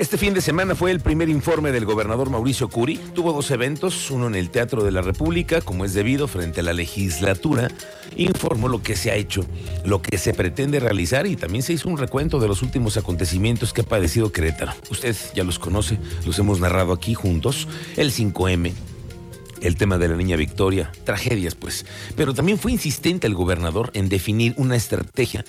Este fin de semana fue el primer informe del gobernador Mauricio Curi. Tuvo dos eventos, uno en el Teatro de la República, como es debido, frente a la legislatura. Informó lo que se ha hecho, lo que se pretende realizar y también se hizo un recuento de los últimos acontecimientos que ha padecido Querétaro. Usted ya los conoce, los hemos narrado aquí juntos. El 5M, el tema de la niña Victoria, tragedias pues. Pero también fue insistente el gobernador en definir una estrategia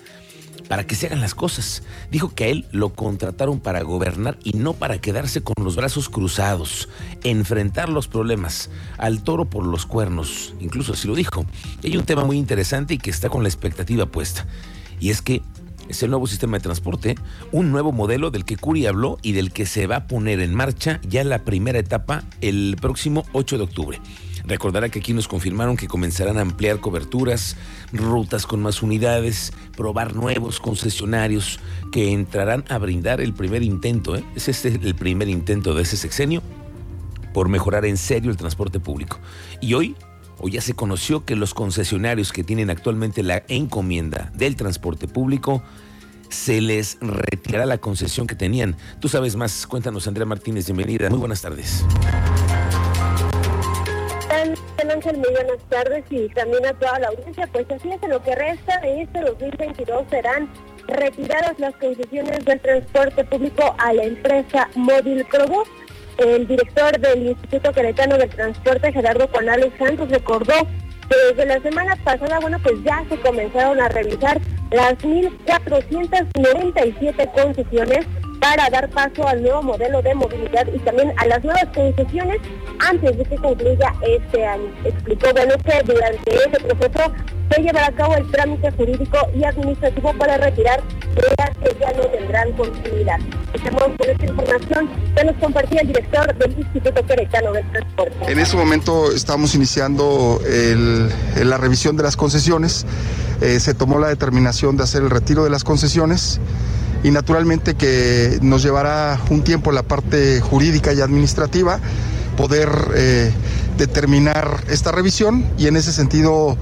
para que se hagan las cosas. Dijo que a él lo contrataron para gobernar y no para quedarse con los brazos cruzados, enfrentar los problemas, al toro por los cuernos, incluso así lo dijo. hay un tema muy interesante y que está con la expectativa puesta, y es que es el nuevo sistema de transporte, un nuevo modelo del que Curi habló y del que se va a poner en marcha ya la primera etapa el próximo 8 de octubre. Recordará que aquí nos confirmaron que comenzarán a ampliar coberturas, rutas con más unidades, probar nuevos concesionarios que entrarán a brindar el primer intento, ¿eh? es este el primer intento de ese sexenio por mejorar en serio el transporte público. Y hoy, hoy ya se conoció que los concesionarios que tienen actualmente la encomienda del transporte público se les retirará la concesión que tenían. Tú sabes más, cuéntanos Andrea Martínez, bienvenida. Muy buenas tardes. Ángel, muy buenas tardes y también a toda la audiencia. Pues así es, en lo que resta de este 2022 serán retiradas las concesiones del transporte público a la empresa Móvil Probus. El director del Instituto Queretano del Transporte, Gerardo Juanales Santos, recordó que desde la semana pasada, bueno, pues ya se comenzaron a revisar las 1.497 concesiones para dar paso al nuevo modelo de movilidad y también a las nuevas concesiones antes de que concluya este año. Explicó bueno que durante ese proceso se llevará a cabo el trámite jurídico y administrativo para retirar las que ya no tendrán continuidad. Estamos con esta información que nos compartía el director del Instituto Queretano del Transporte. En este momento estamos iniciando la revisión de las concesiones. Eh, se tomó la determinación de hacer el retiro de las concesiones y naturalmente que nos llevará un tiempo la parte jurídica y administrativa poder eh, determinar esta revisión y en ese sentido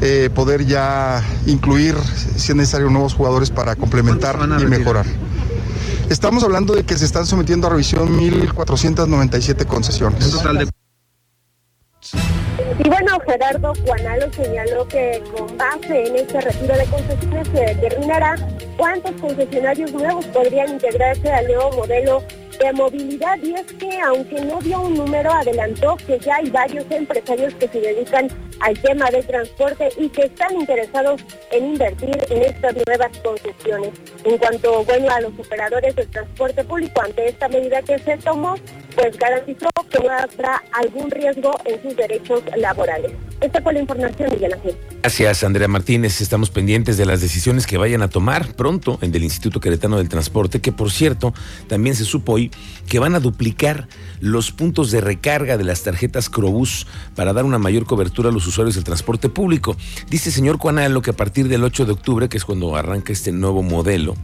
eh, poder ya incluir, si es necesario, nuevos jugadores para complementar y mejorar. Estamos hablando de que se están sometiendo a revisión 1.497 concesiones. Gerardo Juanalo señaló que con base en este retiro de concesiones se determinará cuántos concesionarios nuevos podrían integrarse al nuevo modelo de movilidad. Y es que aunque no dio un número adelantó que ya hay varios empresarios que se dedican al tema del transporte y que están interesados en invertir en estas nuevas concesiones. En cuanto bueno a los operadores del transporte público ante esta medida que se tomó, pues garantizó que no habrá algún riesgo en sus derechos laborales. Esta fue la información, Miguel Ángel. Gracias, Andrea Martínez. Estamos pendientes de las decisiones que vayan a tomar pronto en el Instituto Queretano del Transporte, que por cierto, también se supo hoy que van a duplicar los puntos de recarga de las tarjetas Crobús para dar una mayor cobertura a los usuarios del transporte público. Dice señor Cuanalo que a partir del 8 de octubre, que es cuando arranca este nuevo modelo,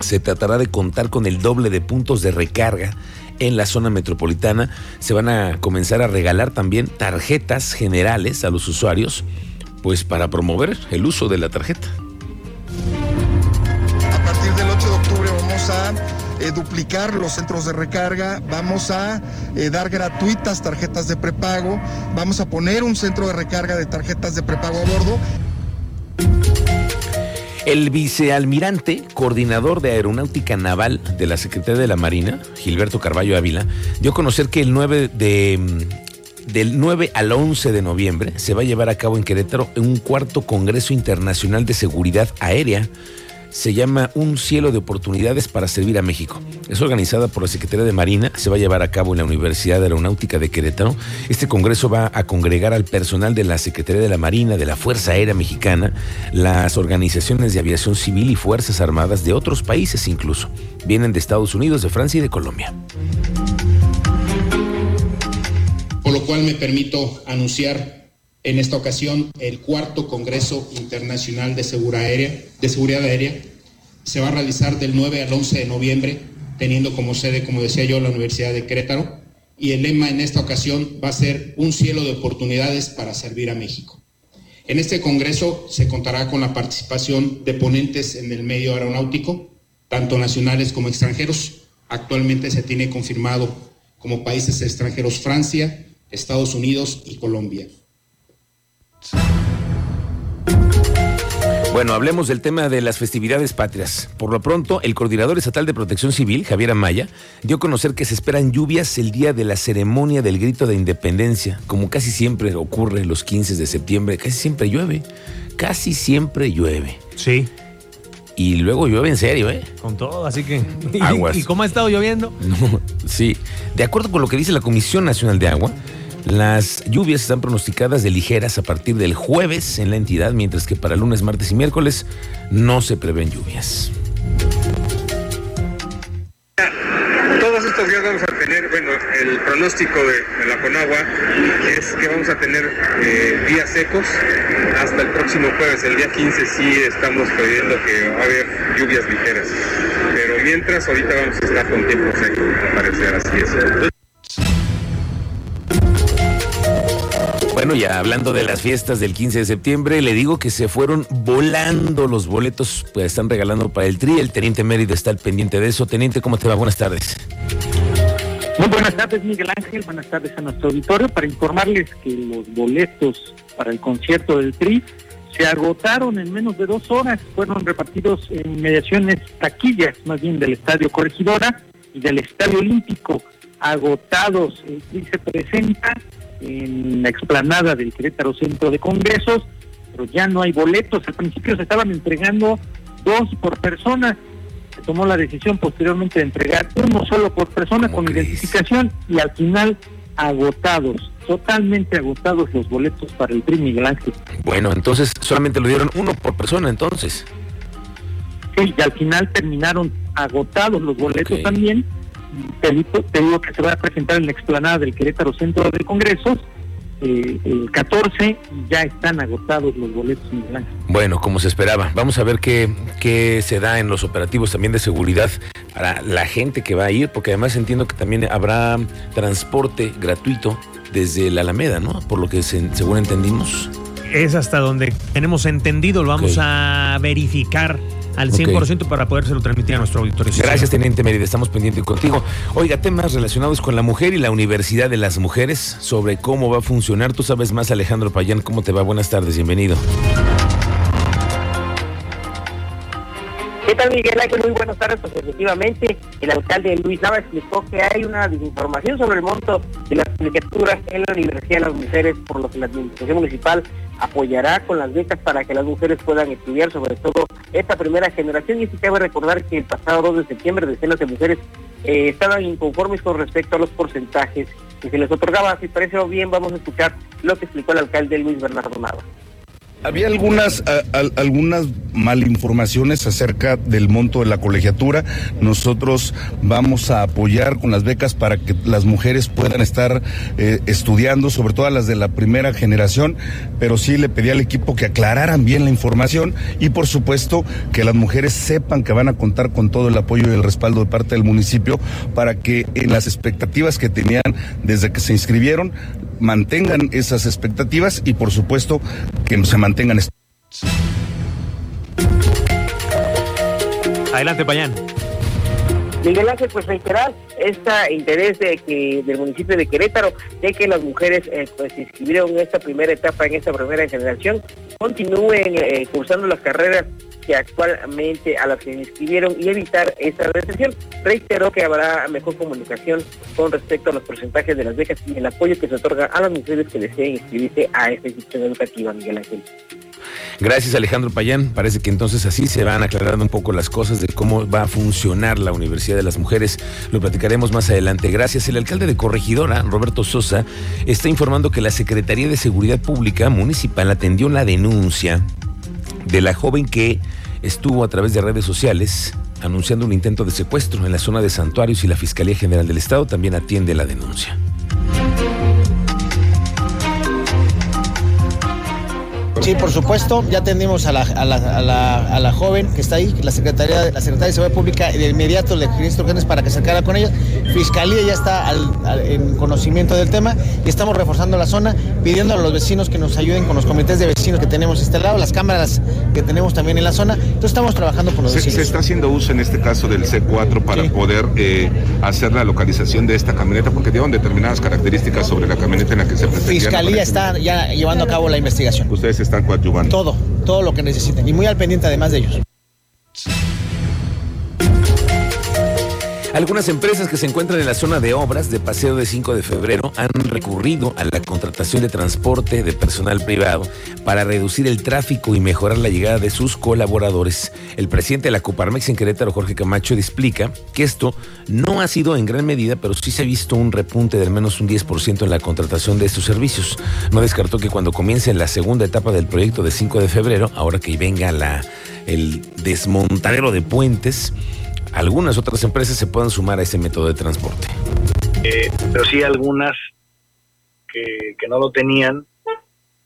se tratará de contar con el doble de puntos de recarga en la zona metropolitana. Se van a comenzar a regalar también tarjetas generales a los usuarios, pues para promover el uso de la tarjeta. Eh, duplicar los centros de recarga, vamos a eh, dar gratuitas tarjetas de prepago, vamos a poner un centro de recarga de tarjetas de prepago a bordo. El vicealmirante, coordinador de Aeronáutica Naval de la Secretaría de la Marina, Gilberto Carballo Ávila, dio a conocer que el 9 de, mm, del 9 al 11 de noviembre se va a llevar a cabo en Querétaro un cuarto Congreso Internacional de Seguridad Aérea se llama Un cielo de oportunidades para servir a México. Es organizada por la Secretaría de Marina, se va a llevar a cabo en la Universidad Aeronáutica de Querétaro. Este congreso va a congregar al personal de la Secretaría de la Marina, de la Fuerza Aérea Mexicana, las organizaciones de aviación civil y Fuerzas Armadas de otros países incluso. Vienen de Estados Unidos, de Francia y de Colombia. Por lo cual me permito anunciar en esta ocasión el cuarto Congreso Internacional de Seguridad Aérea, de Seguridad Aérea se va a realizar del 9 al 11 de noviembre teniendo como sede, como decía yo, la Universidad de Querétaro. Y el lema en esta ocasión va a ser un cielo de oportunidades para servir a México. En este Congreso se contará con la participación de ponentes en el medio aeronáutico, tanto nacionales como extranjeros. Actualmente se tiene confirmado como países extranjeros Francia, Estados Unidos y Colombia. Bueno, hablemos del tema de las festividades patrias. Por lo pronto, el coordinador estatal de protección civil, Javier Amaya, dio a conocer que se esperan lluvias el día de la ceremonia del grito de independencia, como casi siempre ocurre los 15 de septiembre, casi siempre llueve, casi siempre llueve. Sí. Y luego llueve en serio, ¿eh? Con todo, así que. ¿Y, Aguas. ¿Y cómo ha estado lloviendo? No, sí. De acuerdo con lo que dice la Comisión Nacional de Agua, las lluvias están pronosticadas de ligeras a partir del jueves en la entidad, mientras que para lunes, martes y miércoles no se prevén lluvias. Todos estos días vamos a tener, bueno, el pronóstico de, la Conagua es que vamos a tener eh, días secos hasta el próximo jueves. El día 15 sí estamos previendo que va a haber lluvias ligeras. Pero mientras, ahorita vamos a estar con tiempo seco, al parecer, así es. Bueno, ya hablando de las fiestas del 15 de septiembre, le digo que se fueron volando los boletos, pues están regalando para el TRI. El teniente Mérida está al pendiente de eso. Teniente, ¿cómo te va? Buenas tardes. Muy buenas tardes, Miguel Ángel. Buenas tardes a nuestro auditorio para informarles que los boletos para el concierto del TRI se agotaron en menos de dos horas. Fueron repartidos en mediaciones taquillas, más bien del Estadio Corregidora y del Estadio Olímpico. Agotados, el TRI se presenta en la explanada del Querétaro Centro de Congresos, pero ya no hay boletos. Al principio se estaban entregando dos por persona. Se tomó la decisión posteriormente de entregar uno solo por persona ¿Cómo con identificación y al final agotados, totalmente agotados los boletos para el PRI Miguel Ángel. Bueno, entonces solamente lo dieron uno por persona, entonces. Sí, y al final terminaron agotados los boletos también. Te digo, te digo que se va a presentar en la explanada del Querétaro Centro de Congresos eh, el 14 y ya están agotados los boletos. Bueno, como se esperaba. Vamos a ver qué, qué se da en los operativos también de seguridad para la gente que va a ir, porque además entiendo que también habrá transporte gratuito desde la Alameda, ¿no? Por lo que se- según entendimos. Es hasta donde tenemos entendido, lo vamos a verificar al Ok. 100% para podérselo transmitir a nuestro auditorio. Gracias. Teniente Mérida. Estamos pendientes contigo. Oiga, temas relacionados con la mujer y la Universidad de las Mujeres, sobre cómo va a funcionar. Tú sabes más, Alejandro Payán. ¿Cómo te va? Buenas tardes, bienvenido. ¿Qué tal, Miguel Ángel? Muy buenas tardes. Pues efectivamente, el alcalde Luis Nava explicó que hay una desinformación sobre el monto de las licenciaturas en la Universidad de las Mujeres, por lo que la administración municipal apoyará con las becas para que las mujeres puedan estudiar, sobre todo esta primera generación. Y sí cabe recordar que el pasado 2 de septiembre decenas de mujeres eh, estaban inconformes con respecto a los porcentajes que se les otorgaba. Si parece bien, vamos a escuchar lo que explicó el alcalde Luis Bernardo Nava. Había algunas, a- a- algunas malinformaciones acerca del monto de la colegiatura. Nosotros vamos a apoyar con las becas para que las mujeres puedan estar eh, estudiando, sobre todo las de la primera generación, pero sí le pedí al equipo que aclararan bien la información y por supuesto que las mujeres sepan que van a contar con todo el apoyo y el respaldo de parte del municipio para que en las expectativas que tenían desde que se inscribieron mantengan esas expectativas y por supuesto que se mantengan Adelante, Payán. Miguel Ángel, pues reiterar este interés de que del municipio de Querétaro de que las mujeres eh, pues se inscribieron en esta primera etapa, en esta primera generación, continúen eh, cursando las carreras que actualmente a las que se inscribieron y evitar esta recesión. Reiteró que habrá mejor comunicación con respecto a los porcentajes de las becas y el apoyo que se otorga a las mujeres que deseen inscribirse a esta institución educativa, Miguel Ángel. Gracias, Alejandro Payán. Parece que entonces así se van aclarando un poco las cosas de cómo va a funcionar la Universidad de las Mujeres. Lo platicaremos más adelante. Gracias. El alcalde de Corregidora, Roberto Sosa, está informando que la Secretaría de Seguridad Pública Municipal atendió la denuncia de la joven que estuvo a través de redes sociales anunciando un intento de secuestro en la zona de Santuarios y la Fiscalía General del Estado también atiende la denuncia. Sí, por supuesto, ya atendimos a la, a la, a la, a la joven que está ahí, la Secretaría, la Secretaría de Seguridad Pública, y de inmediato le escribí instrucciones para que se acercara con ellos. Fiscalía ya está al- al- en conocimiento del tema y estamos reforzando la zona, pidiendo a los vecinos que nos ayuden con los comités de vecinos que tenemos instalados, las cámaras que tenemos también en la zona. Entonces estamos trabajando con los Se, vecinos. se está haciendo uso en este caso del C4 para poder eh, hacer la localización de esta camioneta, porque dieron determinadas características sobre la camioneta en la que se. Fiscalía está ya llevando a cabo la investigación. Ustedes están coadyuvando. Todo, todo lo que necesiten y muy al pendiente además de ellos. Algunas empresas que se encuentran en la zona de obras de Paseo de 5 de febrero han recurrido a la contratación de transporte de personal privado para reducir el tráfico y mejorar la llegada de sus colaboradores. El presidente de la Coparmex en Querétaro, Jorge Camacho, explica que esto no ha sido en gran medida, pero sí se ha visto un repunte de al menos un 10% en la contratación de estos servicios. No descartó que cuando comience la segunda etapa del proyecto de 5 de febrero, ahora que venga la, el desmontadero de puentes, algunas otras empresas se puedan sumar a ese método de transporte. Eh, pero sí algunas que, que no lo tenían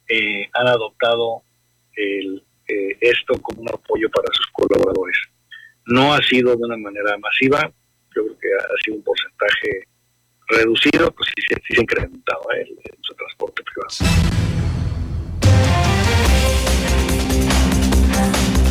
eh, han adoptado el, eh, esto como un apoyo para sus colaboradores. No ha sido de una manera masiva, yo creo que ha sido un porcentaje reducido, pues sí, se- ha incrementado el, transporte privado.